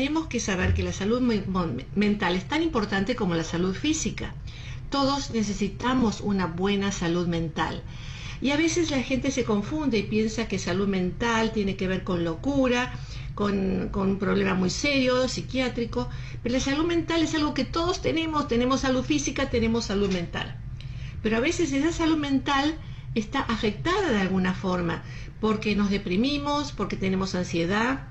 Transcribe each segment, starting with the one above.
tenemos que saber que la salud mental es tan importante como la salud física. Todos necesitamos una buena salud mental. Y a veces la gente se confunde y piensa que salud mental tiene que ver con locura, con, con, un problema muy serio, psiquiátrico, pero la salud mental es algo que todos tenemos, tenemos salud física, tenemos salud mental. Pero a veces esa salud mental está afectada de alguna forma, porque nos deprimimos, porque tenemos ansiedad,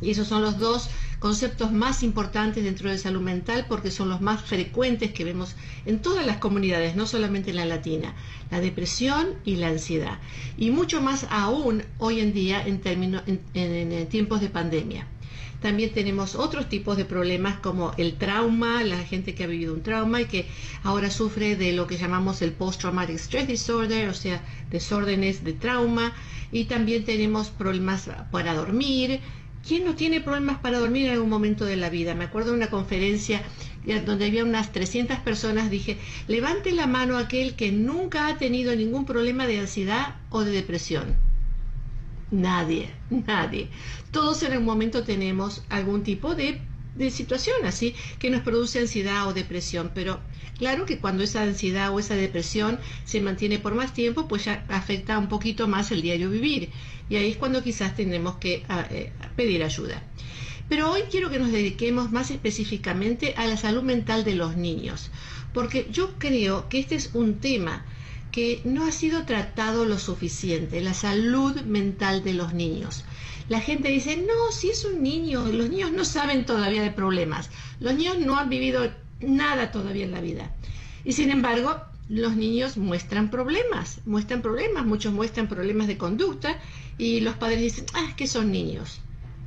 y esos son los dos conceptos más importantes dentro de salud mental porque son los más frecuentes que vemos en todas las comunidades, no solamente en la latina, la depresión y la ansiedad. Y mucho más aún hoy en día en, términos, en, tiempos de pandemia. También tenemos otros tipos de problemas como el trauma, la gente que ha vivido un trauma y que ahora sufre de lo que llamamos el post-traumatic stress disorder, o sea, desórdenes de trauma. Y también tenemos problemas para dormir, ¿Quién no tiene problemas para dormir en algún momento de la vida? Me acuerdo de una conferencia donde había unas 300 personas, dije, levante la mano aquel que nunca ha tenido ningún problema de ansiedad o de depresión. Nadie, nadie. Todos en algún momento tenemos algún tipo de de situación así que nos produce ansiedad o depresión. Pero claro que cuando esa ansiedad o esa depresión se mantiene por más tiempo, pues ya afecta un poquito más el diario vivir. Y ahí es cuando quizás tenemos que ah, eh, pedir ayuda. Pero hoy quiero que nos dediquemos más específicamente a la salud mental de los niños, porque yo creo que este es un tema que no ha sido tratado lo suficiente, la salud mental de los niños. La gente dice, no, si es un niño, los niños no saben todavía de problemas, los niños no han vivido nada todavía en la vida. Y sin embargo, los niños muestran problemas, muestran problemas, muchos muestran problemas de conducta y los padres dicen, ah, es que son niños.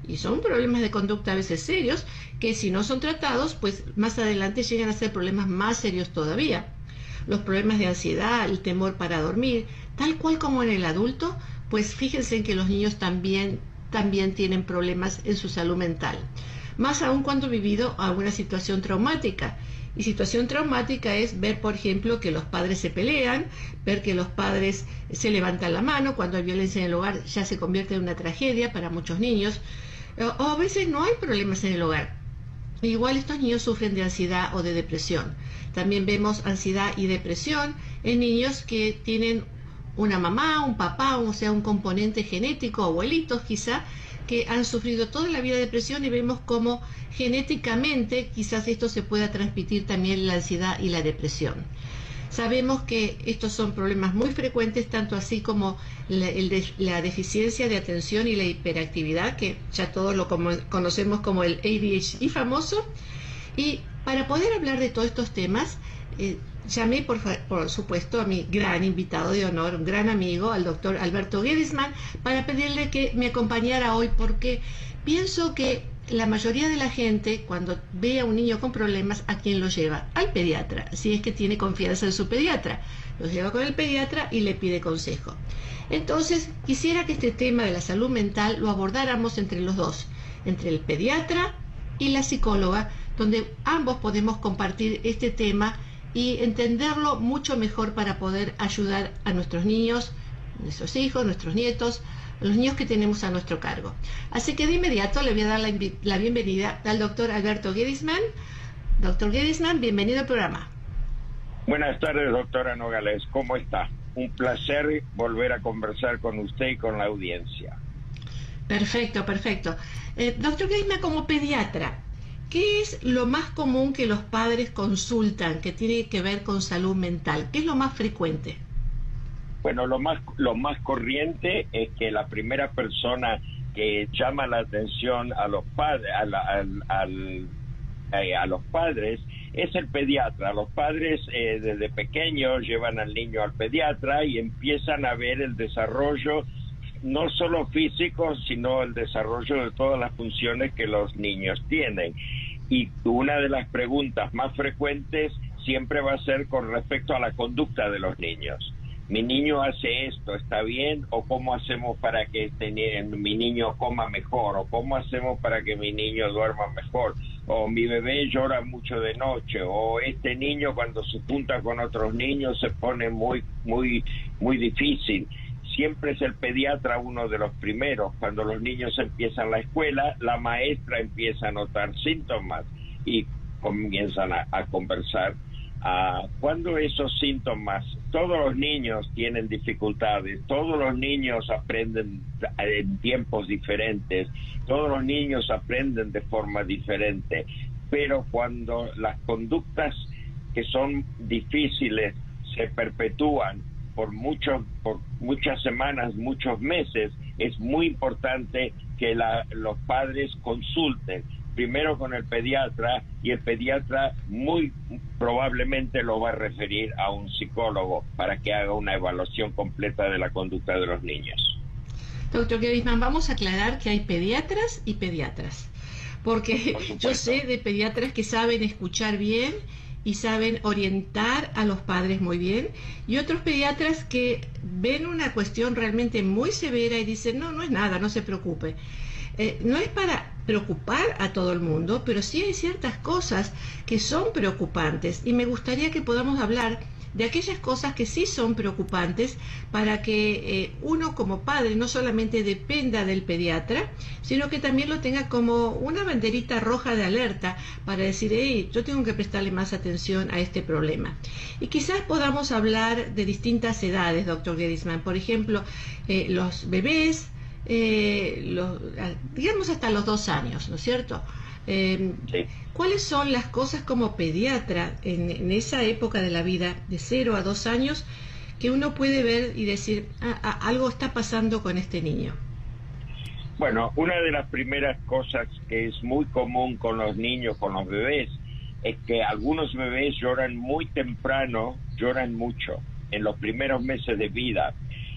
Y son problemas de conducta a veces serios que si no son tratados, pues más adelante llegan a ser problemas más serios todavía los problemas de ansiedad, el temor para dormir, tal cual como en el adulto, pues fíjense en que los niños también, también tienen problemas en su salud mental. Más aún cuando vivido alguna situación traumática. Y situación traumática es ver, por ejemplo, que los padres se pelean, ver que los padres se levantan la mano, cuando hay violencia en el hogar ya se convierte en una tragedia para muchos niños, o a veces no hay problemas en el hogar, Igual estos niños sufren de ansiedad o de depresión. También vemos ansiedad y depresión en niños que tienen una mamá, un papá, o sea, un componente genético, abuelitos quizá, que han sufrido toda la vida de depresión y vemos cómo genéticamente quizás esto se pueda transmitir también la ansiedad y la depresión. Sabemos que estos son problemas muy frecuentes, tanto así como la, deficiencia de atención y la hiperactividad, que ya todos lo conocemos como el ADHD famoso. Y para poder hablar de todos estos temas, eh, llamé por, por, supuesto a mi gran invitado de honor, un gran amigo, al doctor Alberto Gedisman, para pedirle que me acompañara hoy porque pienso que la mayoría de la gente, cuando ve a un niño con problemas, ¿a quién lo lleva? Al pediatra, si es que tiene confianza en su pediatra. Lo lleva con el pediatra y le pide consejo. Entonces, quisiera que este tema de la salud mental lo abordáramos entre los dos, entre el pediatra y la psicóloga, donde ambos podemos compartir este tema y entenderlo mucho mejor para poder ayudar a nuestros niños, nuestros hijos, nuestros nietos, los niños que tenemos a nuestro cargo. Así que de inmediato le voy a dar la, bienvenida al doctor Alberto Gedisman. Doctor Gedisman, bienvenido al programa. Buenas tardes, doctora Nogales. ¿Cómo está? Un placer volver a conversar con usted y con la audiencia. Perfecto, perfecto. Eh, doctor Gedisman, como pediatra, ¿qué es lo más común que los padres consultan que tiene que ver con salud mental? ¿Qué es lo más frecuente? Bueno, lo más, lo más corriente es que la primera persona que llama la atención a los padres, eh, a los padres es el pediatra. Los padres eh, desde pequeños llevan al niño al pediatra y empiezan a ver el desarrollo no solo físico, sino el desarrollo de todas las funciones que los niños tienen. Y una de las preguntas más frecuentes siempre va a ser con respecto a la conducta de los niños mi niño hace esto, ¿está bien? ¿O cómo hacemos para que este, mi niño coma mejor? ¿O cómo hacemos para que mi niño duerma mejor? ¿O mi bebé llora mucho de noche? ¿O este niño cuando se junta con otros niños se pone muy, muy, muy difícil? Siempre es el pediatra uno de los primeros. Cuando los niños empiezan la escuela, la maestra empieza a notar síntomas y comienzan a, conversar. Ah, cuando esos síntomas, todos los niños tienen dificultades, todos los niños aprenden en tiempos diferentes, todos los niños aprenden de forma diferente, pero cuando las conductas que son difíciles se perpetúan por muchos por muchas semanas, muchos meses, es muy importante que los padres consulten primero con el pediatra y el pediatra muy probablemente lo va a referir a un psicólogo para que haga una evaluación completa de la conducta de los niños. Doctor Gerisman, vamos a aclarar que hay pediatras y pediatras, porque yo sé de pediatras que saben escuchar bien y saben orientar a los padres muy bien y otros pediatras que ven una cuestión realmente muy severa y dicen no, no es nada, no se preocupe. Eh, no es para preocupar a todo el mundo, pero sí hay ciertas cosas que son preocupantes y me gustaría que podamos hablar de aquellas cosas que sí son preocupantes para que eh, uno como padre no solamente dependa del pediatra, sino que también lo tenga como una banderita roja de alerta para decir, hey, yo tengo que prestarle más atención a este problema. Y quizás podamos hablar de distintas edades, doctor Gedisman. Por ejemplo, eh, los bebés, eh, digamos hasta los dos años, ¿no es cierto? Eh, ¿Cuáles son las cosas como pediatra en, esa época de la vida, de cero a dos años, que uno puede ver y decir, ah, ah, algo está pasando con este niño? Bueno, una de las primeras cosas que es muy común con los niños, con los bebés, es que algunos bebés lloran muy temprano, lloran mucho en los primeros meses de vida.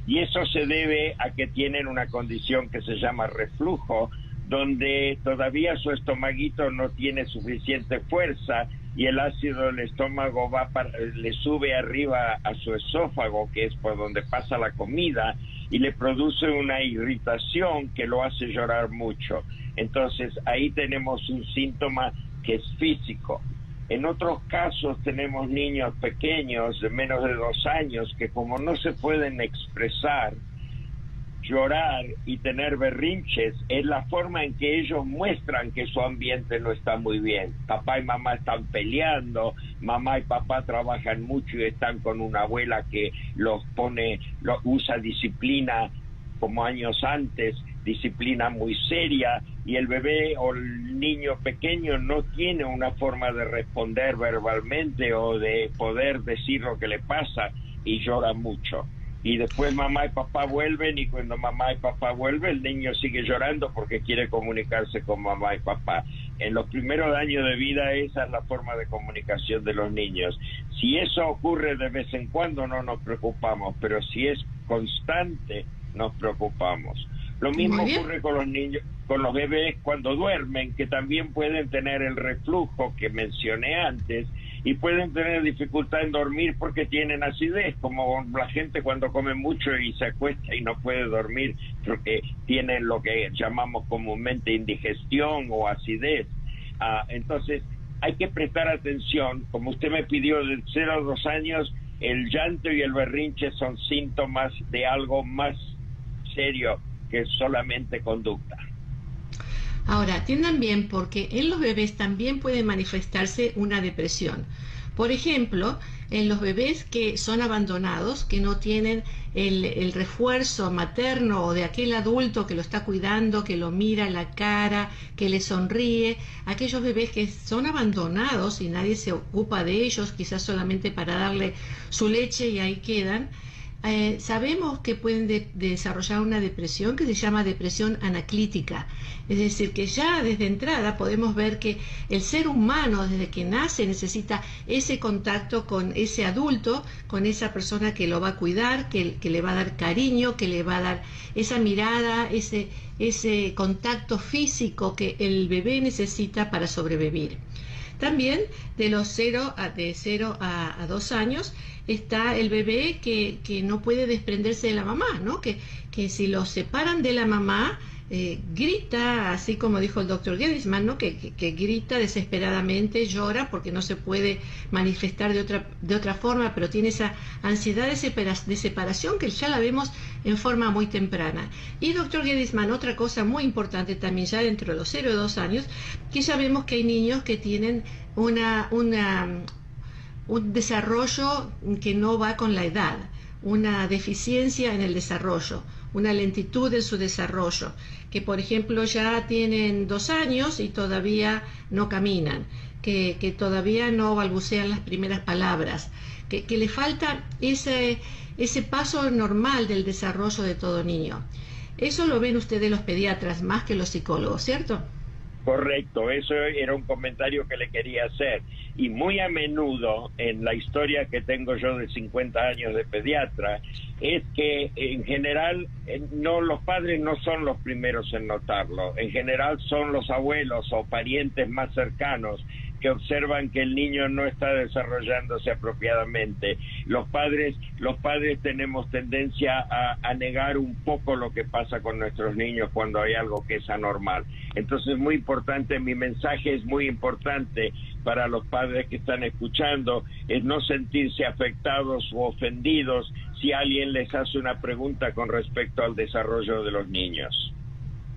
Y eso se debe a que tienen una condición que se llama reflujo, donde todavía su estomaguito no tiene suficiente fuerza y el ácido del estómago va le sube arriba a su esófago, que es por donde pasa la comida, y le produce una irritación que lo hace llorar mucho. Entonces ahí tenemos un síntoma que es físico. En otros casos tenemos niños pequeños de menos de dos años que como no se pueden expresar, llorar y tener berrinches es la forma en que ellos muestran que su ambiente no está muy bien. Papá y mamá están peleando, mamá y papá trabajan mucho y están con una abuela que los pone, usa disciplina como años antes, disciplina muy seria y el bebé o el niño pequeño no tiene una forma de responder verbalmente o de poder decir lo que le pasa y llora mucho y después mamá y papá vuelven y cuando mamá y papá vuelven el niño sigue llorando porque quiere comunicarse con mamá y papá. En los primeros años de vida esa es la forma de comunicación de los niños. Si eso ocurre de vez en cuando no nos preocupamos, pero si es constante nos preocupamos. Lo mismo ocurre con los niños, con los bebés cuando duermen, que también pueden tener el reflujo que mencioné antes y pueden tener dificultad en dormir porque tienen acidez, como la gente cuando come mucho y se acuesta y no puede dormir porque tienen lo que llamamos comúnmente indigestión o acidez. Ah, entonces, hay que prestar atención, como usted me pidió de 0 a 2 años, el llanto y el berrinche son síntomas de algo más serio que solamente conducta. Ahora, atiendan bien porque en los bebés también puede manifestarse una depresión. Por ejemplo, en los bebés que son abandonados, que no tienen el, refuerzo materno o de aquel adulto que lo está cuidando, que lo mira la cara, que le sonríe, aquellos bebés que son abandonados y nadie se ocupa de ellos, quizás solamente para darle su leche y ahí quedan, eh, sabemos que pueden desarrollar una depresión que se llama depresión anaclítica. Es decir, que ya desde entrada podemos ver que el ser humano desde que nace necesita ese contacto con ese adulto, con esa persona que lo va a cuidar, que, le va a dar cariño, que le va a dar esa mirada, ese, contacto físico que el bebé necesita para sobrevivir. También de los 0 a, de 0 a, 2 años está el bebé que, que no puede desprenderse de la mamá, ¿no? Que, que si lo separan de la mamá, eh, grita, así como dijo el doctor Gedisman, ¿no? Que, que, grita desesperadamente, llora porque no se puede manifestar de otra, de otra forma, pero tiene esa ansiedad de, de separación que ya la vemos en forma muy temprana. Y doctor Gedisman, otra cosa muy importante también ya dentro de los 0 y 2 años, que ya vemos que hay niños que tienen una, una, un desarrollo que no va con la edad, una deficiencia en el desarrollo una lentitud en su desarrollo, que por ejemplo ya tienen dos años y todavía no caminan, que, todavía no balbucean las primeras palabras, que, que le falta ese, ese paso normal del desarrollo de todo niño. Eso lo ven ustedes los pediatras más que los psicólogos, ¿cierto? Correcto, eso era un comentario que le quería hacer. Y muy a menudo en la historia que tengo yo de 50 años de pediatra, es que en general eh, no los padres no son los primeros en notarlo, en general son los abuelos o parientes más cercanos que observan que el niño no está desarrollándose apropiadamente. Los padres, los padres tenemos tendencia a, negar un poco lo que pasa con nuestros niños cuando hay algo que es anormal. Entonces, muy importante, mi mensaje es muy importante para los padres que están escuchando, es no sentirse afectados o ofendidos si alguien les hace una pregunta con respecto al desarrollo de los niños.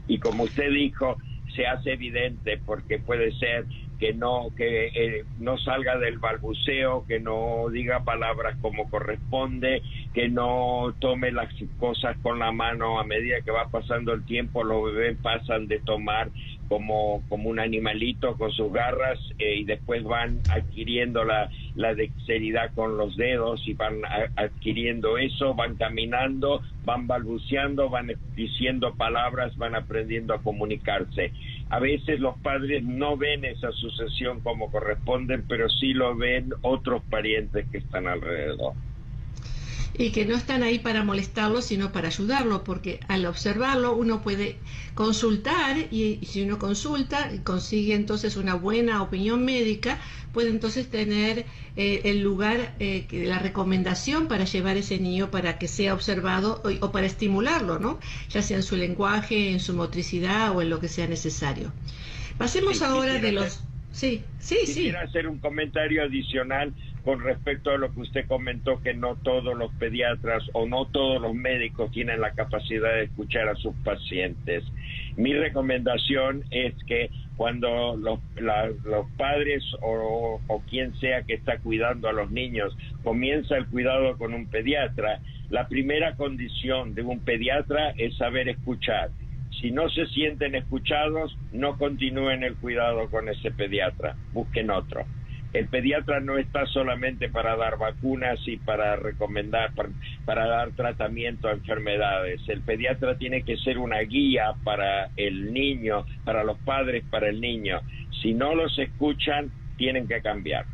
Y como usted dijo, se hace evidente porque puede ser que no que eh, no salga del balbuceo, que no diga palabras como corresponde, que no tome las cosas con la mano a medida que va pasando el tiempo, los bebés pasan de tomar como, como un animalito con sus garras eh, y después van adquiriendo la, la dexteridad con los dedos y van adquiriendo eso, van caminando, van balbuceando, van diciendo palabras, van aprendiendo a comunicarse. A veces los padres no ven esa sucesión como corresponden, pero sí lo ven otros parientes que están alrededor y que no están ahí para molestarlo, sino para ayudarlo, porque al observarlo uno puede consultar y, si uno consulta y consigue entonces una buena opinión médica, puede entonces tener eh, el lugar, eh, la recomendación para llevar ese niño para que sea observado o, para estimularlo, ¿no? ya sea en su lenguaje, en su motricidad o en lo que sea necesario. Pasemos ahora de los... Sí, sí, sí. Quisiera hacer un comentario adicional con respecto a lo que usted comentó, que no todos los pediatras o no todos los médicos tienen la capacidad de escuchar a sus pacientes. Mi recomendación es que cuando los, padres o, o quien sea que está cuidando a los niños comienza el cuidado con un pediatra, la primera condición de un pediatra es saber escuchar. Si no se sienten escuchados, no continúen el cuidado con ese pediatra, busquen otro el pediatra no está solamente para dar vacunas y para recomendar, para, dar tratamiento a enfermedades. El pediatra tiene que ser una guía para el niño, para los padres, para el niño. Si no los escuchan, tienen que cambiar.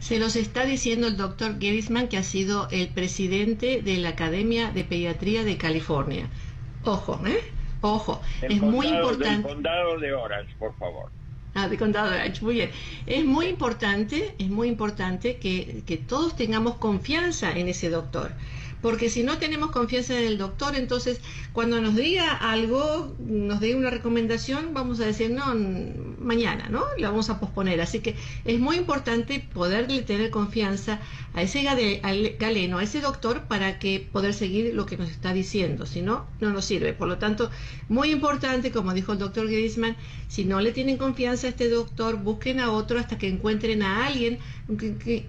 Se los está diciendo el doctor Gerisman, que ha sido el presidente de la Academia de Pediatría de California. Ojo, ¿eh? Ojo, es muy importante. El condado de Orange, por favor. Ah, de Condado de muy bien. Es muy importante, es muy importante que, que todos tengamos confianza en ese doctor porque si no tenemos confianza en el doctor, entonces cuando nos diga algo, nos dé una recomendación, vamos a decir, no, mañana, ¿no? La vamos a posponer. Así que es muy importante poderle tener confianza a ese galeno, a ese doctor, para que poder seguir lo que nos está diciendo. Si no, no nos sirve. Por lo tanto, muy importante, como dijo el doctor Grisman, si no le tienen confianza a este doctor, busquen a otro hasta que encuentren a alguien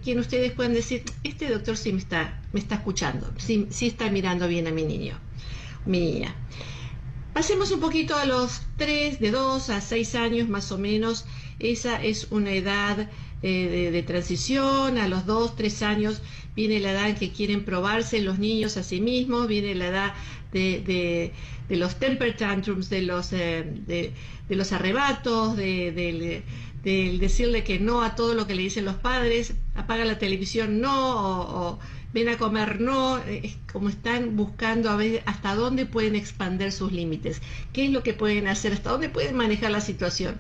quien ustedes puedan decir, este doctor sí me está, me está escuchando, sí, sí está mirando bien a mi niño, mi niña. Pasemos un poquito a los 3, de 2 a 6 años más o menos. Esa es una edad eh, de, transición. A los 2, 3 años viene la edad en que quieren probarse los niños a sí mismos. Viene la edad de, los temper tantrums, de los, eh, de, los arrebatos, de, del decirle que no a todo lo que le dicen los padres, apaga la televisión no, o, ven a comer no, es como están buscando a ver hasta dónde pueden expander sus límites, qué es lo que pueden hacer, hasta dónde pueden manejar la situación.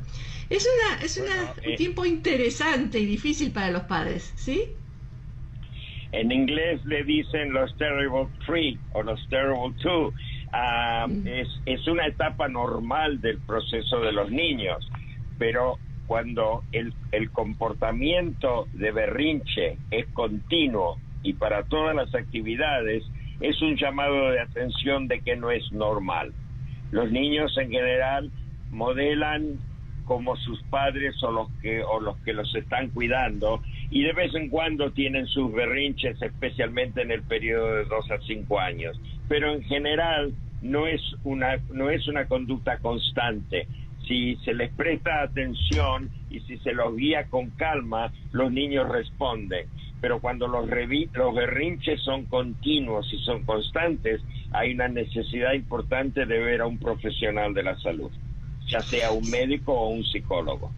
Es una, es una, un eh, tiempo interesante y difícil para los padres, ¿sí? En inglés le dicen los terrible three o los terrible two. Mm. es, es una etapa normal del proceso de los niños, pero cuando el, el comportamiento de berrinche es continuo y para todas las actividades, es un llamado de atención de que no es normal. Los niños en general modelan como sus padres o los que o los que los están cuidando y de vez en cuando tienen sus berrinches especialmente en el periodo de dos a cinco años pero en general no es una no es una conducta constante si se les presta atención y si se los guía con calma, los niños responden. Pero cuando los, los berrinches son continuos y son constantes, hay una necesidad importante de ver a un profesional de la salud, ya sea un médico o un psicólogo.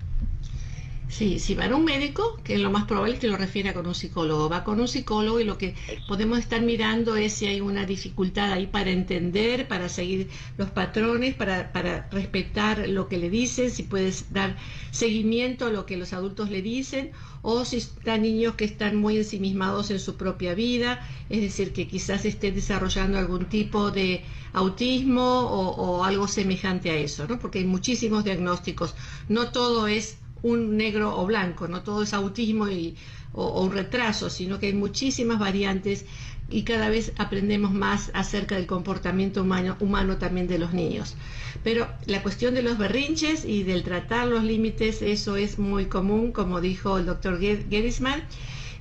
Sí, si va a un médico, que es lo más probable que lo refiera con un psicólogo. Va con un psicólogo y lo que podemos estar mirando es si hay una dificultad ahí para entender, para seguir los patrones, para, para respetar lo que le dicen, si puedes dar seguimiento a lo que los adultos le dicen, o si están niños que están muy ensimismados en su propia vida, es decir, que quizás estén desarrollando algún tipo de autismo o, o algo semejante a eso, ¿no? Porque hay muchísimos diagnósticos. No todo es un negro o blanco, no todo es autismo y, o, un retraso, sino que hay muchísimas variantes y cada vez aprendemos más acerca del comportamiento humano, humano también de los niños. Pero la cuestión de los berrinches y del tratar los límites, eso es muy común, como dijo el doctor Gerisman.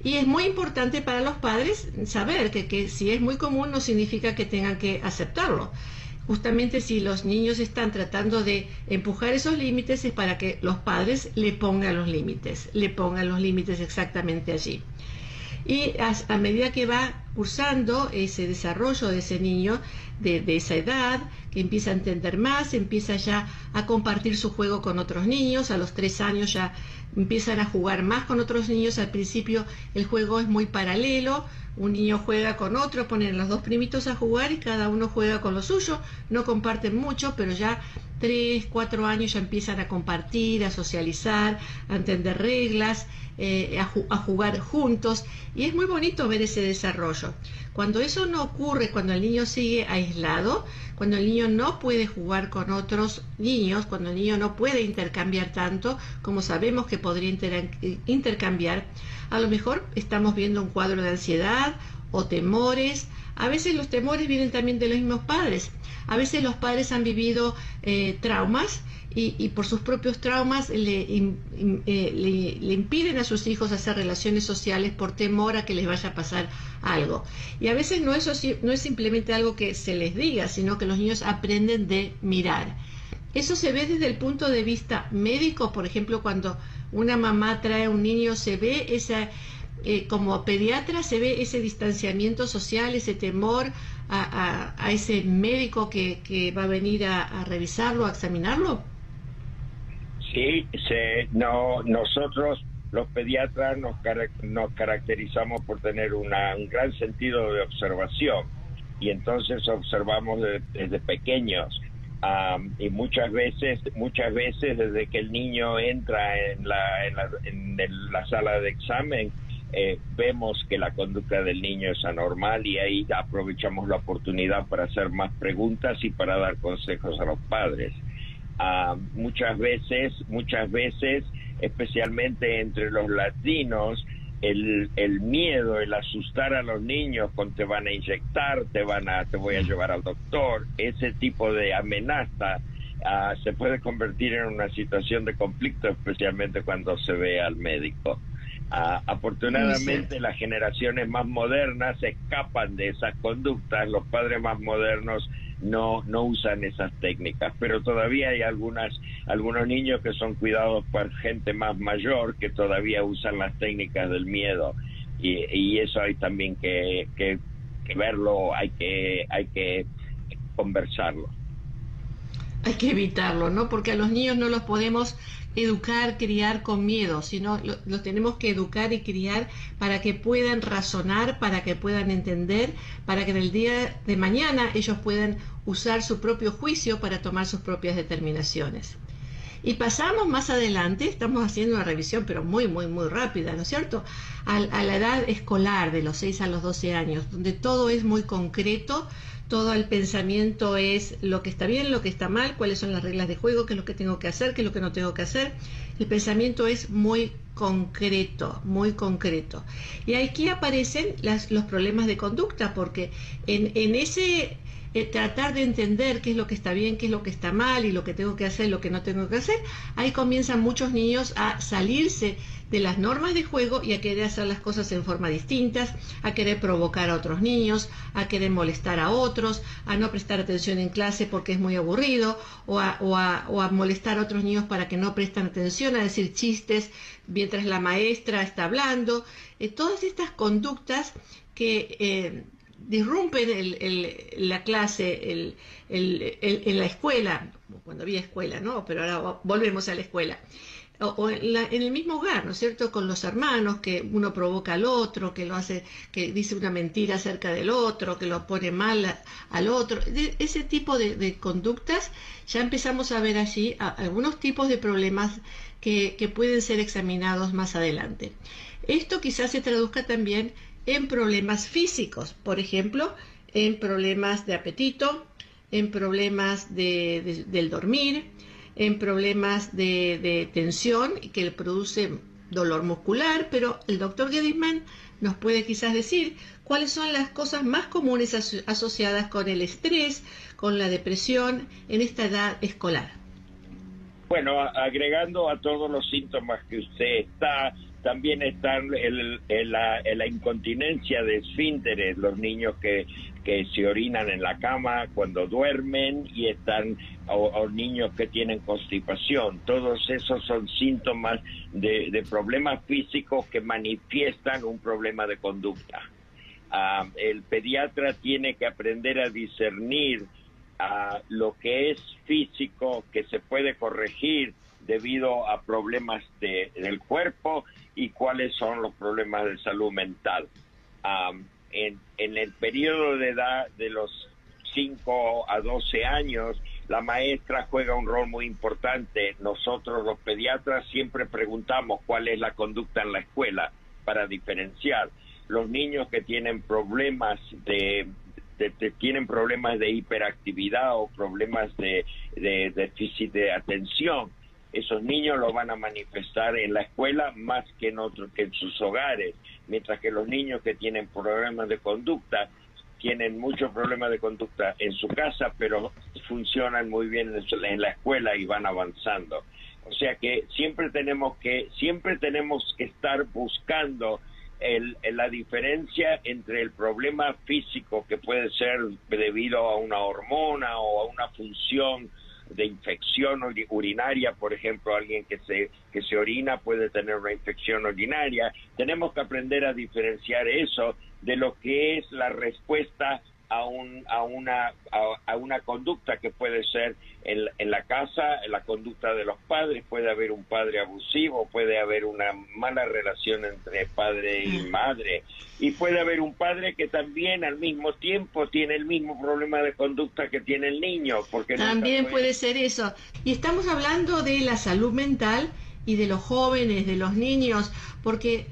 Y es muy importante para los padres saber que, que si es muy común no significa que tengan que aceptarlo justamente si los niños están tratando de empujar esos límites es para que los padres le pongan los límites, le pongan los límites exactamente allí. Y a, medida que va cursando ese desarrollo de ese niño de, esa edad, que empieza a entender más, empieza ya a compartir su juego con otros niños, a los tres años ya empiezan a jugar más con otros niños, al principio el juego es muy paralelo, un niño juega con otro, ponen los dos primitos a jugar y cada uno juega con lo suyo, no comparten mucho, pero ya tres, cuatro años ya empiezan a compartir, a socializar, a entender reglas, eh, a, jugar juntos y es muy bonito ver ese desarrollo. Cuando eso no ocurre, cuando el niño sigue aislado, cuando el niño no puede jugar con otros niños, cuando el niño no puede intercambiar tanto como sabemos que podría intercambiar, a lo mejor estamos viendo un cuadro de ansiedad o temores. A veces los temores vienen también de los mismos padres. A veces los padres han vivido eh, traumas y, por sus propios traumas eh, le, impiden a sus hijos hacer relaciones sociales por temor a que les vaya a pasar algo. Y a veces no, eso, no es simplemente algo que se les diga, sino que los niños aprenden de mirar. Eso se ve desde el punto de vista médico, por ejemplo, cuando una mamá trae a un niño, se ve esa, eh, como pediatra, se ve ese distanciamiento social, ese temor a, ese médico que, va a venir a, revisarlo, a examinarlo. Sí, no, nosotros los pediatras nos, nos caracterizamos por tener un gran sentido de observación y entonces observamos desde pequeños y muchas veces, muchas veces desde que el niño entra en la, en la, sala de examen, eh, vemos que la conducta del niño es anormal y ahí aprovechamos la oportunidad para hacer más preguntas y para dar consejos a los padres. Muchas veces, muchas veces, especialmente entre los latinos, el, el miedo, el asustar a los niños con te van a inyectar, te van a, te voy a llevar al doctor, ese tipo de amenaza ah, se puede convertir en una situación de conflicto, especialmente cuando se ve al médico. Ah, afortunadamente las generaciones más modernas escapan de esas conductas, los padres más modernos no, no usan esas técnicas, pero todavía hay algunas, algunos niños que son cuidados por gente más mayor que todavía usan las técnicas del miedo y, y eso hay también que, que, que verlo, hay que, hay que conversarlo. Hay que evitarlo, ¿no? Porque a los niños no los podemos educar, criar con miedo, sino los tenemos que educar y criar para que puedan razonar, para que puedan entender, para que en el día de mañana ellos puedan usar su propio juicio para tomar sus propias determinaciones. Y pasamos más adelante, estamos haciendo una revisión, pero muy, muy, muy rápida, ¿no es cierto? A, a la edad escolar, de los 6 a los 12 años, donde todo es muy concreto, todo el pensamiento es lo que está bien, lo que está mal, cuáles son las reglas de juego, qué es lo que tengo que hacer, qué es lo que no tengo que hacer. El pensamiento es muy concreto, muy concreto. Y aquí aparecen los problemas de conducta, porque en, ese eh, tratar de entender qué es lo que está bien, qué es lo que está mal y lo que tengo que hacer, lo que no tengo que hacer, ahí comienzan muchos niños a salirse de las normas de juego y a querer hacer las cosas en forma distintas, a querer provocar a otros niños, a querer molestar a otros, a no prestar atención en clase porque es muy aburrido, o a, o a, molestar a otros niños para que no prestan atención, a decir chistes mientras la maestra está hablando. Eh, todas estas conductas que eh, disrumpen la clase en la escuela, cuando había escuela, ¿no? Pero ahora volvemos a la escuela. O, en, el mismo hogar, ¿no es cierto? Con los hermanos, que uno provoca al otro, que lo hace, que dice una mentira acerca del otro, que lo pone mal al otro. ese tipo de, conductas, ya empezamos a ver allí algunos tipos de problemas que, que pueden ser examinados más adelante. Esto quizás se traduzca también en problemas físicos, por ejemplo, en problemas de apetito, en problemas de, del dormir, en problemas de, tensión que le produce dolor muscular, pero el doctor Gedisman nos puede quizás decir cuáles son las cosas más comunes asociadas con el estrés, con la depresión en esta edad escolar. Bueno, agregando a todos los síntomas que usted está también está el, la, incontinencia de esfínteres, los niños que, que se orinan en la cama cuando duermen y están, o, niños que tienen constipación. Todos esos son síntomas de, problemas físicos que manifiestan un problema de conducta. Ah, el pediatra tiene que aprender a discernir ah, lo que es físico, que se puede corregir debido a problemas de, del cuerpo y cuáles son los problemas de salud mental. en, en el periodo de edad de los 5 a 12 años, la maestra juega un rol muy importante. Nosotros los pediatras siempre preguntamos cuál es la conducta en la escuela para diferenciar. Los niños que tienen problemas de, tienen problemas de hiperactividad o problemas de déficit de atención esos niños lo van a manifestar en la escuela más que en otros que en sus hogares, mientras que los niños que tienen problemas de conducta tienen muchos problemas de conducta en su casa, pero funcionan muy bien en la escuela y van avanzando. O sea que siempre tenemos que siempre tenemos que estar buscando el, la diferencia entre el problema físico que puede ser debido a una hormona o a una función de infección urinaria, por ejemplo, alguien que se, que se orina puede tener una infección urinaria. Tenemos que aprender a diferenciar eso de lo que es la respuesta a, un, a, una, a, una conducta que puede ser en, en, la casa, en la conducta de los padres, puede haber un padre abusivo, puede haber una mala relación entre padre y madre, y puede haber un padre que también al mismo tiempo tiene el mismo problema de conducta que tiene el niño. Porque también puede ser eso. Y estamos hablando de la salud mental y de los jóvenes, de los niños, porque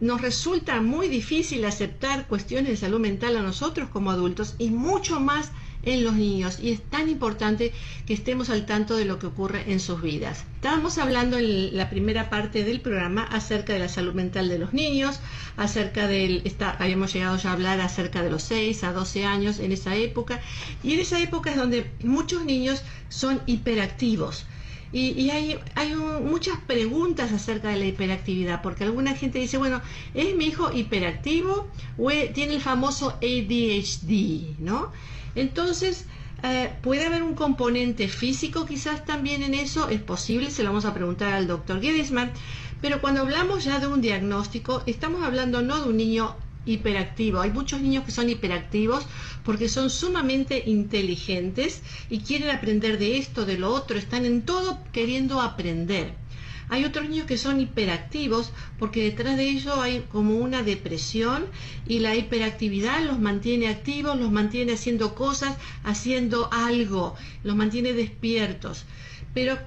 nos resulta muy difícil aceptar cuestiones de salud mental a nosotros como adultos y mucho más en los niños. Y es tan importante que estemos al tanto de lo que ocurre en sus vidas. Estábamos hablando en la primera parte del programa acerca de la salud mental de los niños, acerca del, está, habíamos llegado ya a hablar acerca de los 6 a 12 años en esa época. Y en esa época es donde muchos niños son hiperactivos y, hay, muchas preguntas acerca de la hiperactividad, porque alguna gente dice, bueno, ¿es mi hijo hiperactivo o tiene el famoso ADHD? ¿no? Entonces, eh, ¿puede haber un componente físico quizás también en eso? Es posible, se lo vamos a preguntar al doctor Gedesman, pero cuando hablamos ya de un diagnóstico, estamos hablando no de un niño hiperactivo. Hay muchos niños que son hiperactivos porque son sumamente inteligentes y quieren aprender de esto, de lo otro, están en todo queriendo aprender. Hay otros niños que son hiperactivos porque detrás de ello hay como una depresión y la hiperactividad los mantiene activos, los mantiene haciendo cosas, haciendo algo, los mantiene despiertos. Pero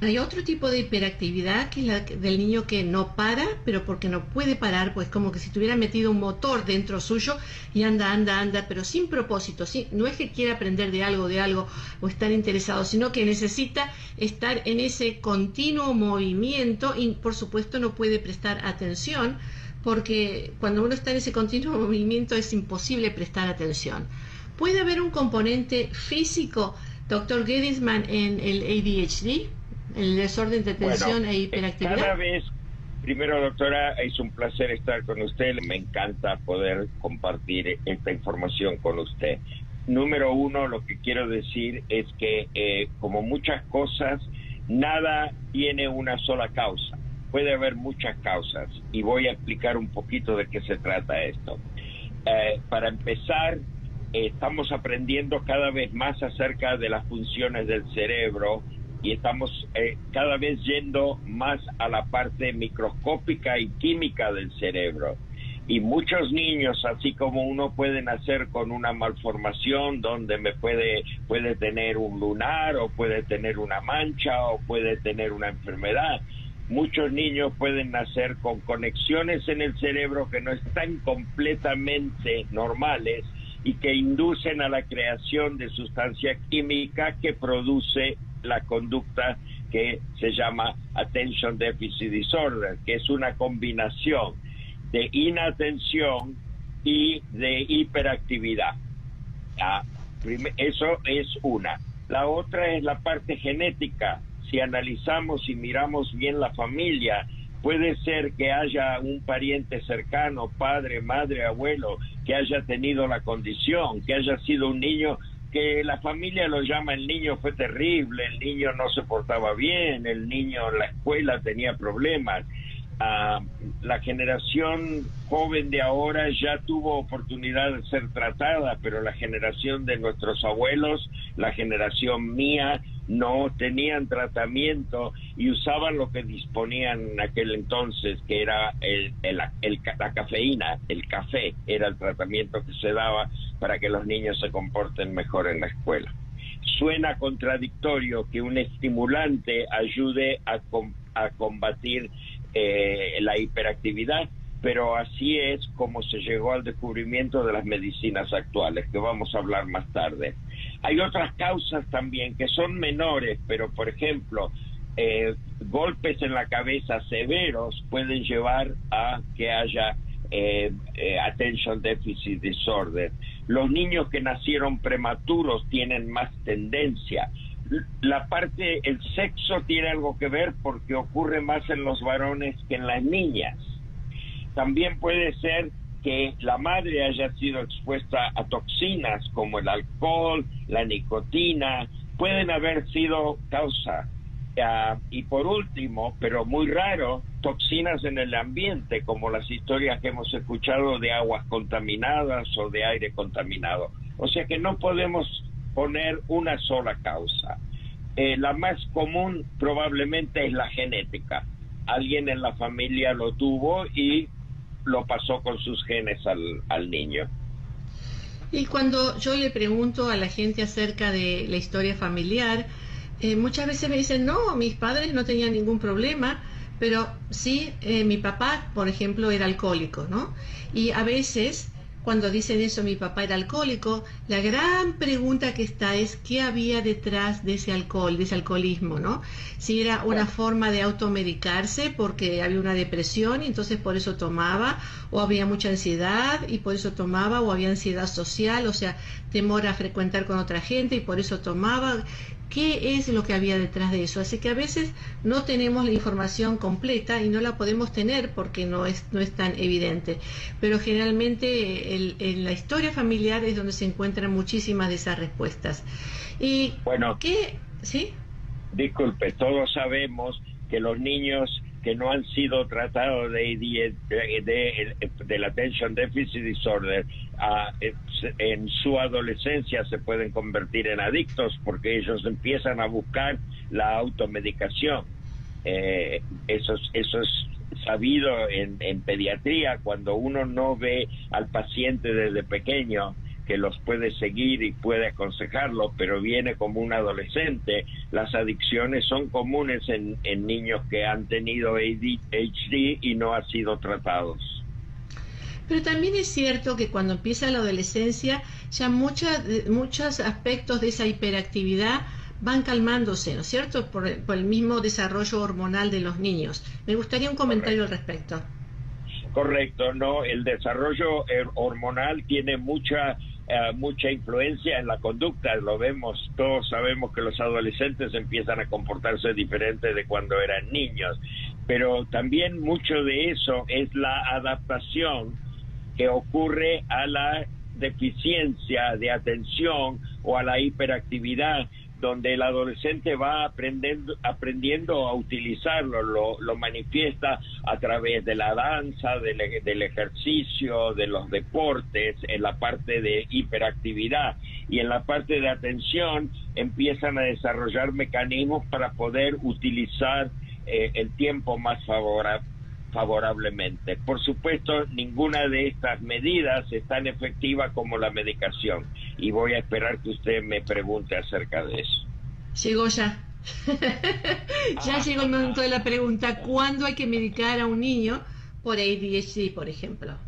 Hay otro tipo de hiperactividad que es la del niño que no para, pero porque no puede parar, pues como que si tuviera metido un motor dentro suyo y anda, anda, anda, pero sin propósito. ¿sí? No es que quiera aprender de algo, de algo o estar interesado, sino que necesita estar en ese continuo movimiento y por supuesto no puede prestar atención porque cuando uno está en ese continuo movimiento es imposible prestar atención. ¿Puede haber un componente físico, doctor Gedisman, en el ADHD? El desorden de atención e hiperactividad? Cada vez, primero doctora, es un placer estar con usted, me encanta poder compartir esta información con usted. Número uno, lo que quiero decir es que eh, como muchas cosas, nada tiene una sola causa. Puede haber muchas causas y voy a explicar un poquito de qué se trata esto. Eh, para empezar, estamos aprendiendo cada vez más acerca de las funciones del cerebro y estamos eh, cada vez yendo más a la parte microscópica y química del cerebro. Y muchos niños, así como uno puede nacer con una malformación donde me puede, puede tener un lunar o puede tener una mancha o puede tener una enfermedad, muchos niños pueden nacer con conexiones en el cerebro que no están completamente normales y que inducen a la creación de sustancia química que produce la conducta que se llama Attention Deficit Disorder, que es una combinación de inatención y de hiperactividad. Ah, eso es una. La otra es la parte genética. Si analizamos y miramos bien la familia, puede ser que haya un pariente cercano, padre, madre, abuelo, que haya tenido la condición, que haya sido un niño que la familia lo llama el niño fue terrible, el niño no se portaba bien, el niño en la escuela tenía problemas. Ah, la generación joven de ahora ya tuvo oportunidad de ser tratada, pero la generación de nuestros abuelos, la generación mía, no tenían tratamiento y usaban lo que disponían en aquel entonces, que era el, la cafeína, el café, era el tratamiento que se daba para que los niños se comporten mejor en la escuela. Suena contradictorio que un estimulante ayude a, a combatir eh, la hiperactividad, pero así es como se llegó al descubrimiento de las medicinas actuales, que vamos a hablar más tarde. Hay otras causas también que son menores, pero por ejemplo, eh, golpes en la cabeza severos pueden llevar a que haya eh, eh, attention deficit disorder. Los niños que nacieron prematuros tienen más tendencia. La parte, el sexo tiene algo que ver porque ocurre más en los varones que en las niñas. También puede ser que la madre haya sido expuesta a toxinas como el alcohol, la nicotina, pueden haber sido causa. Ah, y por último, pero muy raro, toxinas en el ambiente, como las historias que hemos escuchado de aguas contaminadas o de aire contaminado. O sea que no podemos poner una sola causa. Eh, la más común probablemente es la genética. Alguien en la familia lo tuvo y lo pasó con sus genes al, niño. Y cuando yo le pregunto a la gente acerca de la historia familiar, eh, muchas veces me dicen, no, mis padres no tenían ningún problema, pero sí, eh, mi papá, por ejemplo, era alcohólico, ¿no? Y a veces cuando dicen eso, mi papá era alcohólico, la gran pregunta que está es qué había detrás de ese alcohol, de ese alcoholismo, ¿no? Si era una forma de automedicarse porque había una depresión y entonces por eso tomaba, o había mucha ansiedad y por eso tomaba, o había ansiedad social, o sea, temor a frecuentar con otra gente y por eso tomaba qué es lo que había detrás de eso. Así que a veces no tenemos la información completa y no la podemos tener porque no es, no es tan evidente. Pero generalmente en la historia familiar es donde se encuentran muchísimas de esas respuestas. Y bueno, ¿qué? ¿Sí? Disculpe, todos sabemos que los niños que no han sido tratados de, de, la attention deficit disorder en su adolescencia se pueden convertir en adictos porque ellos empiezan a buscar la automedicación. Eh, eso, eso es sabido en, en pediatría cuando uno no ve al paciente desde pequeño que los puede seguir y puede aconsejarlos, pero viene como un adolescente, las adicciones son comunes en, en niños que han tenido ADHD y no han sido tratados. Pero también es cierto que cuando empieza la adolescencia, ya muchos aspectos de esa hiperactividad van calmándose, ¿no es cierto? Por, el mismo desarrollo hormonal de los niños. Me gustaría un comentario al respecto. Correcto, no, el desarrollo eh, hormonal tiene mucha eh, mucha influencia en la conducta, lo vemos, todos sabemos que los adolescentes empiezan a comportarse diferente de cuando eran niños, pero también mucho de eso es la adaptación que ocurre a la deficiencia de atención o a la hiperactividad donde el adolescente va aprendiendo, aprendiendo a utilizarlo, lo, manifiesta a través de la danza, del, del, ejercicio, de los deportes, en la parte de hiperactividad. Y en la parte de atención empiezan a desarrollar mecanismos para poder utilizar eh, el tiempo más favorable favorablemente. Por supuesto, ninguna de estas medidas es tan efectiva como la medicación y voy a esperar que usted me pregunte acerca de eso. Llegó ya. ya llegó el momento de la pregunta, ¿cuándo hay que medicar a un niño por ADHD, por ejemplo?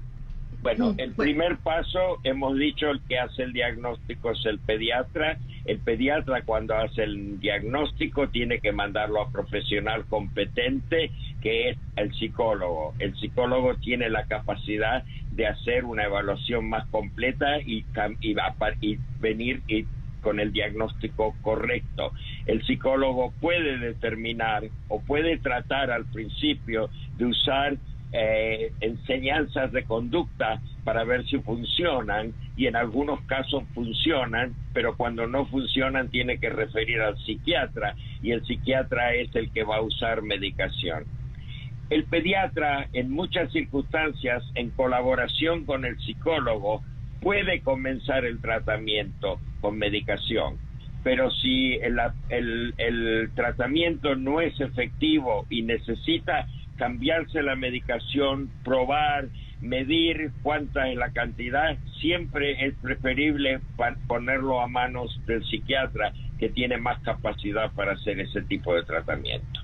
Bueno, mm, el primer paso, hemos dicho, el que hace el diagnóstico es el pediatra. El pediatra cuando hace el diagnóstico tiene que mandarlo a profesional competente, que es el psicólogo. El psicólogo tiene la capacidad de hacer una evaluación más completa y, y, y venir y con el diagnóstico correcto. El psicólogo puede determinar o puede tratar al principio de usar eh, enseñanzas de conducta para ver si funcionan y en algunos casos funcionan, pero cuando no funcionan tiene que referir al psiquiatra y el psiquiatra es el que va a usar medicación. El pediatra en muchas circunstancias, en colaboración con el psicólogo, puede comenzar el tratamiento con medicación, pero si el, el tratamiento no es efectivo y necesita cambiarse la medicación, probar, medir cuánta es la cantidad, siempre es preferible ponerlo a manos del psiquiatra que tiene más capacidad para hacer ese tipo de tratamiento.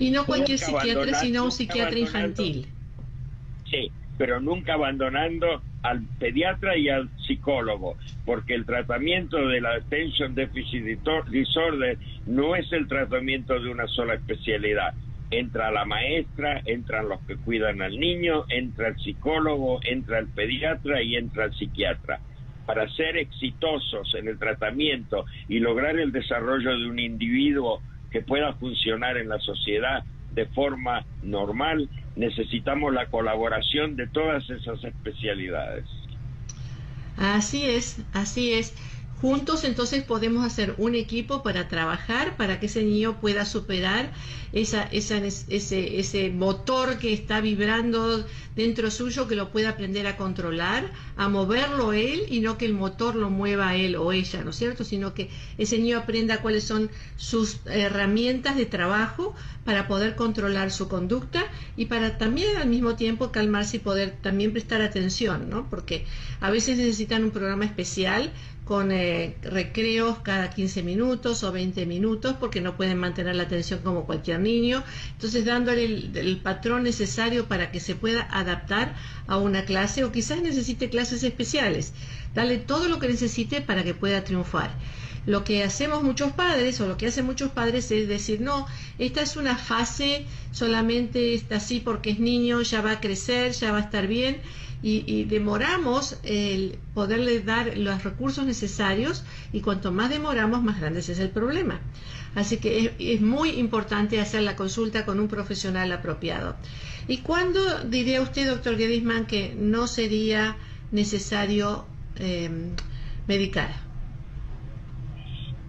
Y no cualquier psiquiatra, sino un psiquiatra infantil. Sí, pero nunca abandonando al pediatra y al psicólogo, porque el tratamiento de la attention deficit disorder no es el tratamiento de una sola especialidad, entra la maestra, entran los que cuidan al niño, entra el psicólogo, entra el pediatra y entra el psiquiatra. Para ser exitosos en el tratamiento y lograr el desarrollo de un individuo que pueda funcionar en la sociedad de forma normal, necesitamos la colaboración de todas esas especialidades. Así es, así es. Juntos entonces podemos hacer un equipo para trabajar para que ese niño pueda superar esa, esa, ese, ese motor que está vibrando dentro suyo, que lo pueda aprender a controlar, a moverlo él y no que el motor lo mueva él o ella, ¿no es cierto? Sino que ese niño aprenda cuáles son sus herramientas de trabajo para poder controlar su conducta y para también al mismo tiempo calmarse y poder también prestar atención, ¿no? Porque a veces necesitan un programa especial con eh, recreos cada 15 minutos o 20 minutos porque no pueden mantener la atención como cualquier niño. Entonces dándole el, patrón necesario para que se pueda adaptar a una clase o quizás necesite clases especiales. Dale todo lo que necesite para que pueda triunfar. Lo que hacemos muchos padres o lo que hacen muchos padres es decir, no, esta es una fase, solamente está así porque es niño, ya va a crecer, ya va a estar bien y, demoramos el poderle dar los recursos necesarios y cuanto más demoramos, más grande es el problema. Así que es, muy importante hacer la consulta con un profesional apropiado. ¿Y cuándo diría usted, doctor Gedisman, que no sería necesario eh, medicar?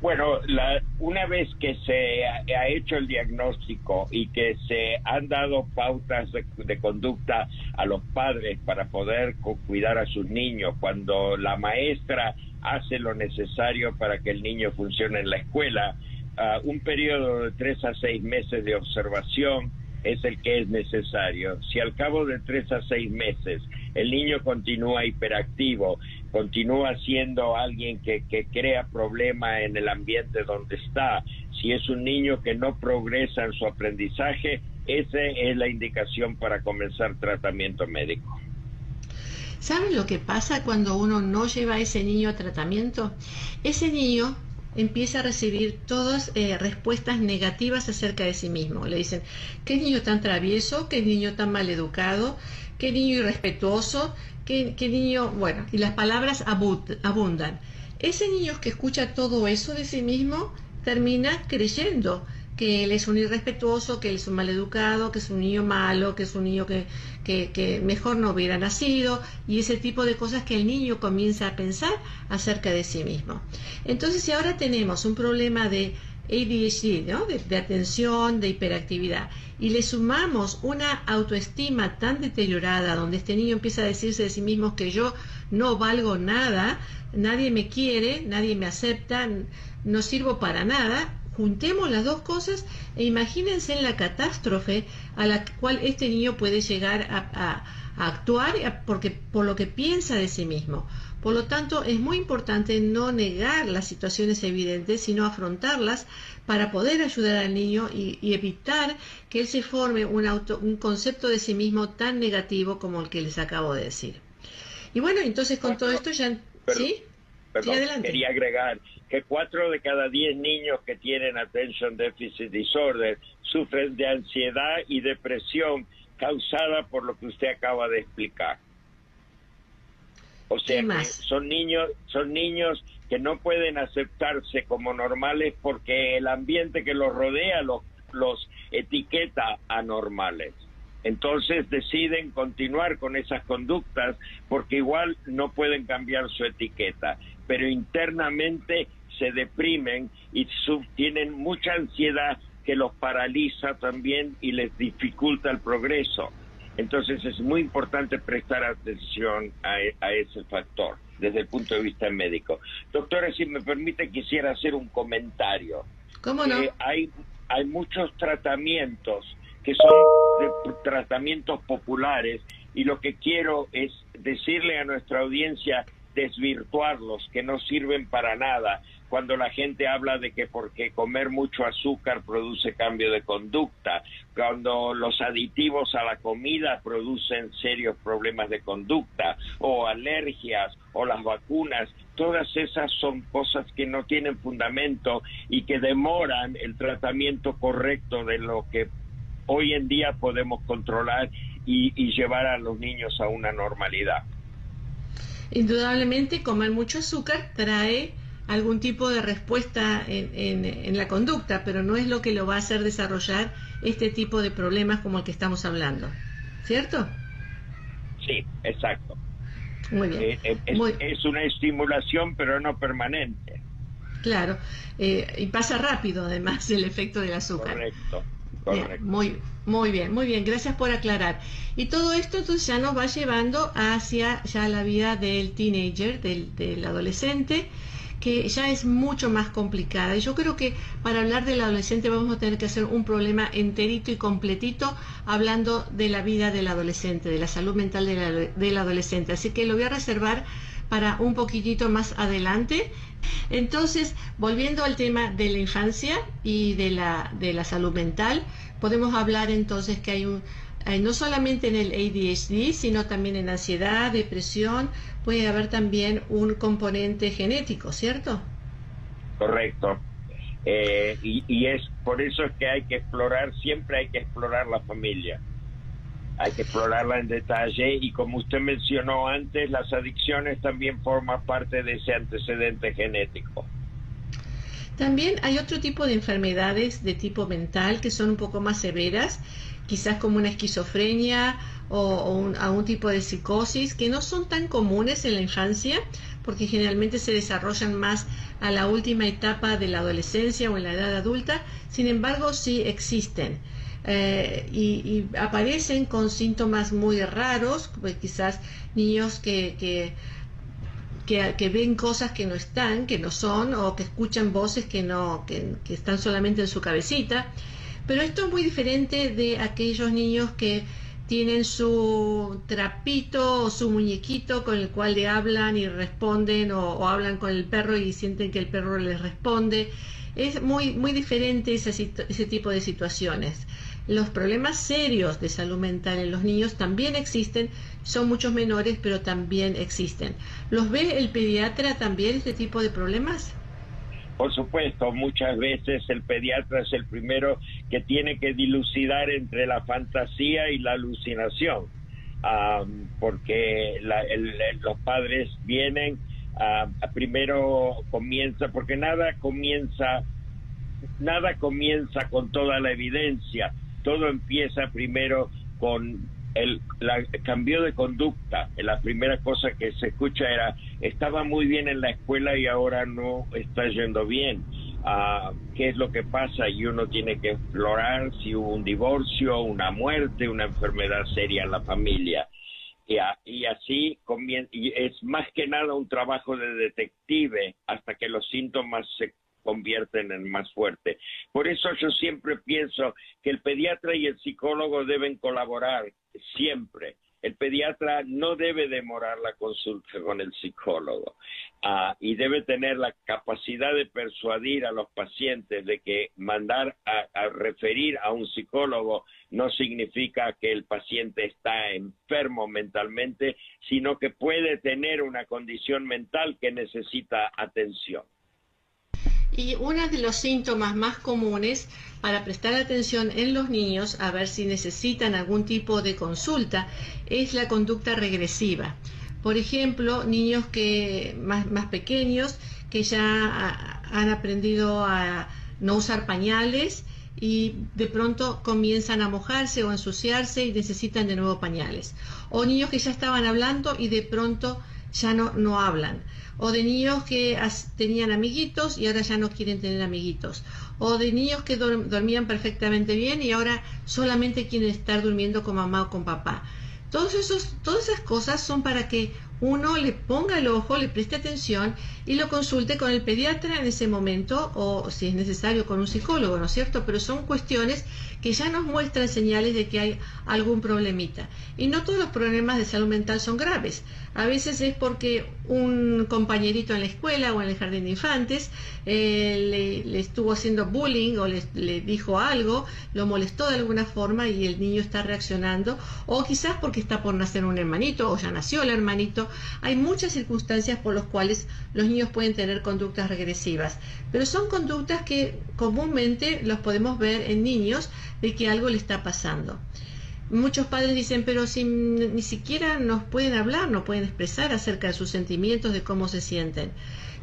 Bueno, la, una vez que se ha, hecho el diagnóstico y que se han dado pautas de, conducta a los padres para poder cuidar a sus niños, cuando la maestra hace lo necesario para que el niño funcione en la escuela, uh, un periodo de tres a seis meses de observación es el que es necesario. Si al cabo de tres a seis meses el niño continúa hiperactivo, continúa siendo alguien que, que crea problema en el ambiente donde está. Si es un niño que no progresa en su aprendizaje, esa es la indicación para comenzar tratamiento médico. ¿Saben lo que pasa cuando uno no lleva a ese niño a tratamiento? Ese niño empieza a recibir todas eh, respuestas negativas acerca de sí mismo. Le dicen, qué niño tan travieso, qué niño tan mal educado, qué niño irrespetuoso, qué, niño, bueno, y las palabras abundan. Ese niño que escucha todo eso de sí mismo termina creyendo que él es un irrespetuoso, que él es un maleducado, que es un niño malo, que es un niño que, que, mejor no hubiera nacido y ese tipo de cosas que el niño comienza a pensar acerca de sí mismo. Entonces, si ahora tenemos un problema de ADHD, ¿no? de, atención, de hiperactividad, y le sumamos una autoestima tan deteriorada, donde este niño empieza a decirse de sí mismo que yo no valgo nada, nadie me quiere, nadie me acepta, no sirvo para nada, juntemos las dos cosas e imagínense en la catástrofe a la cual este niño puede llegar a, actuar porque, por lo que piensa de sí mismo. Por lo tanto, es muy importante no negar las situaciones evidentes, sino afrontarlas para poder ayudar al niño y, evitar que él se forme un, auto, un concepto de sí mismo tan negativo como el que les acabo de decir. Y bueno, entonces con todo esto ya... ¿Sí? quería agregar que cuatro de cada diez niños que tienen attention deficit disorder sufren de ansiedad y depresión causada por lo que usted acaba de explicar. O sea, son niños, son niños que no pueden aceptarse como normales porque el ambiente que los rodea los, los etiqueta anormales. Entonces deciden continuar con esas conductas porque igual no pueden cambiar su etiqueta, pero internamente se deprimen y tienen mucha ansiedad que los paraliza también y les dificulta el progreso. Entonces es muy importante prestar atención a, ese factor desde el punto de vista médico. Doctora, si me permite, quisiera hacer un comentario. ¿Cómo no? Eh, hay, hay muchos tratamientos que son tratamientos populares y lo que quiero es decirle a nuestra audiencia desvirtuarlos, que no sirven para nada. Cuando la gente habla de que porque comer mucho azúcar produce cambio de conducta, cuando los aditivos a la comida producen serios problemas de conducta, o alergias, o las vacunas, todas esas son cosas que no tienen fundamento y que demoran el tratamiento correcto de lo que hoy en día podemos controlar y, llevar a los niños a una normalidad. Indudablemente, comer mucho azúcar trae algún tipo de respuesta en, la conducta, pero no es lo que lo va a hacer desarrollar este tipo de problemas como el que estamos hablando. ¿Cierto? Sí, exacto. Muy bien. Eh, eh, es, una estimulación, pero no permanente. Claro, eh, y pasa rápido además el efecto del azúcar. Correcto muy, muy bien, muy bien, gracias por aclarar. Y todo esto entonces ya nos va llevando hacia ya la vida del teenager, del, del adolescente, que ya es mucho más complicada. Y yo creo que para hablar del adolescente vamos a tener que hacer un problema enterito y completito hablando de la vida del adolescente, de la salud mental del adolescente. Así que lo voy a reservar para un poquitito más adelante. Entonces, volviendo al tema de la infancia y de la, de la salud mental, podemos hablar entonces que hay un, no solamente en el ADHD, sino también en ansiedad, depresión, puede haber también un componente genético, ¿cierto? Correcto. Eh, y, es por eso es que hay que explorar, siempre hay que explorar la familia hay que explorarla en detalle y como usted mencionó antes, las adicciones también forman parte de ese antecedente genético. También hay otro tipo de enfermedades de tipo mental que son un poco más severas, quizás como una esquizofrenia o, a un tipo de psicosis, que no son tan comunes en la infancia, porque generalmente se desarrollan más a la última etapa de la adolescencia o en la edad adulta, sin embargo sí existen. Eh, y, aparecen con síntomas muy raros, pues quizás niños que, que, que, ven cosas que no están, que no son, o que escuchan voces que, no, que, están solamente en su cabecita. Pero esto es muy diferente de aquellos niños que tienen su trapito o su muñequito con el cual le hablan y responden o, hablan con el perro y sienten que el perro les responde. Es muy, muy diferente ese, ese tipo de situaciones. Los problemas serios de salud mental en los niños también existen, son muchos menores, pero también existen. ¿Los ve el pediatra también este tipo de problemas? Por supuesto, muchas veces el pediatra es el primero que tiene que dilucidar entre la fantasía y la alucinación, porque los padres vienen, primero comienza, porque nada comienza, nada comienza con toda la evidencia, todo empieza primero con el cambio de conducta. La primera cosa que se escucha era, estaba muy bien en la escuela y ahora no está yendo bien. Ah, ¿Qué es lo que pasa? Y uno tiene que explorar si hubo un divorcio, una muerte, una enfermedad seria en la familia. Y, y así y es más que nada un trabajo de detective hasta que los síntomas se convierten en más fuerte. Por eso yo siempre pienso que el pediatra y el psicólogo deben colaborar siempre. El pediatra no debe demorar la consulta con el psicólogo ah, y debe tener la capacidad de persuadir a los pacientes de que mandar a, referir a un psicólogo no significa que el paciente está enfermo mentalmente, sino que puede tener una condición mental que necesita atención. Y uno de los síntomas más comunes para prestar atención en los niños, a ver si necesitan algún tipo de consulta, es la conducta regresiva. Por ejemplo, niños que más, más pequeños que ya han aprendido a no usar pañales y de pronto comienzan a mojarse o ensuciarse y necesitan de nuevo pañales. O niños que ya estaban hablando y de pronto ya no, no hablan o de niños que tenían amiguitos y ahora ya no quieren tener amiguitos, o de niños que dormían perfectamente bien y ahora solamente quieren estar durmiendo con mamá o con papá. Todos esos, todas esas cosas son para que uno le ponga el ojo, le preste atención y lo consulte con el pediatra en ese momento o si es necesario con un psicólogo, ¿no es cierto? Pero son cuestiones que ya nos muestran señales de que hay algún problemita. Y no todos los problemas de salud mental son graves. A veces es porque un compañerito en la escuela o en el jardín de infantes eh, le, estuvo haciendo bullying o le, dijo algo, lo molestó de alguna forma y el niño está reaccionando, o quizás porque está por nacer un hermanito o ya nació el hermanito. Hay muchas circunstancias por las cuales los niños pueden tener conductas regresivas, pero son conductas que comúnmente los podemos ver en niños de que algo le está pasando. Muchos padres dicen, pero si ni siquiera nos pueden hablar, no pueden expresar acerca de sus sentimientos, de cómo se sienten.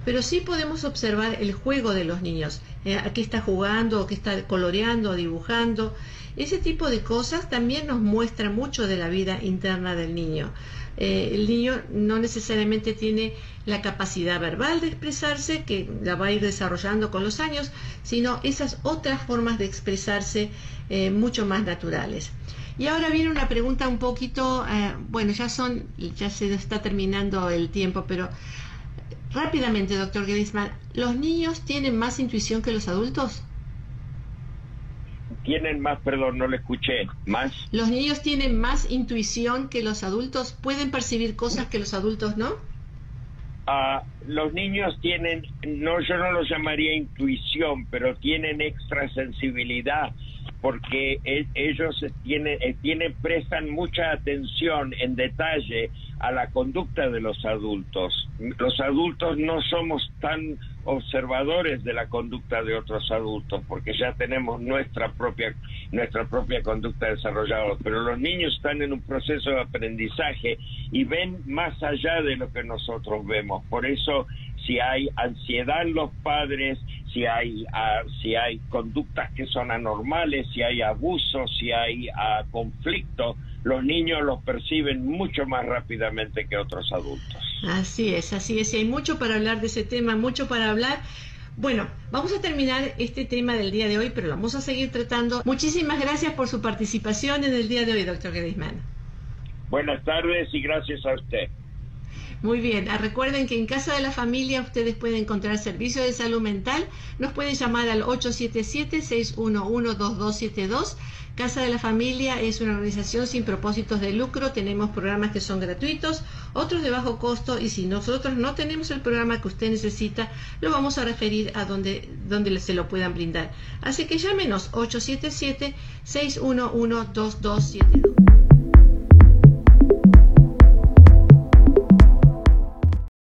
Pero sí podemos observar el juego de los niños, eh, qué está jugando, o qué está coloreando, dibujando. Ese tipo de cosas también nos muestra mucho de la vida interna del niño. Eh, el niño no necesariamente tiene la capacidad verbal de expresarse, que la va a ir desarrollando con los años, sino esas otras formas de expresarse eh, mucho más naturales. Y ahora viene una pregunta un poquito, eh, bueno, ya son, ya se está terminando el tiempo, pero rápidamente, doctor Grisman, ¿los niños tienen más intuición que los adultos? Tienen más, perdón, no lo escuché, más. ¿Los niños tienen más intuición que los adultos? ¿Pueden percibir cosas que los adultos no? Ah, los niños tienen, no, yo no lo llamaría intuición, pero tienen extrasensibilidad porque e, ellos tienen, eh, tienen, prestan mucha atención en detalle a la conducta de los adultos. Los adultos no somos tan observadores de la conducta de otros adultos porque ya tenemos nuestra propia nuestra propia conducta desarrollada, pero los niños están en un proceso de aprendizaje y ven más allá de lo que nosotros vemos. Por eso si hay ansiedad en los padres, si hay, ah, si hay conductas que son anormales, si hay abuso, si hay uh, conflicto, los niños los perciben mucho más rápidamente que otros adultos. Así es, así es. Y hay mucho para hablar de ese tema, mucho para hablar. Bueno, vamos a terminar este tema del día de hoy, pero lo vamos a seguir tratando. Muchísimas gracias por su participación en el día de hoy, doctor Gedisman. Buenas tardes y gracias a usted. Muy bien, ah, recuerden que en Casa de la Familia ustedes pueden encontrar servicio de salud mental. Nos pueden llamar al 877-611-2272. Casa de la Familia es una organización sin propósitos de lucro. Tenemos programas que son gratuitos, otros de bajo costo y si nosotros no tenemos el programa que usted necesita, lo vamos a referir a donde, donde se lo puedan brindar. Así que llámenos 877-611-2272.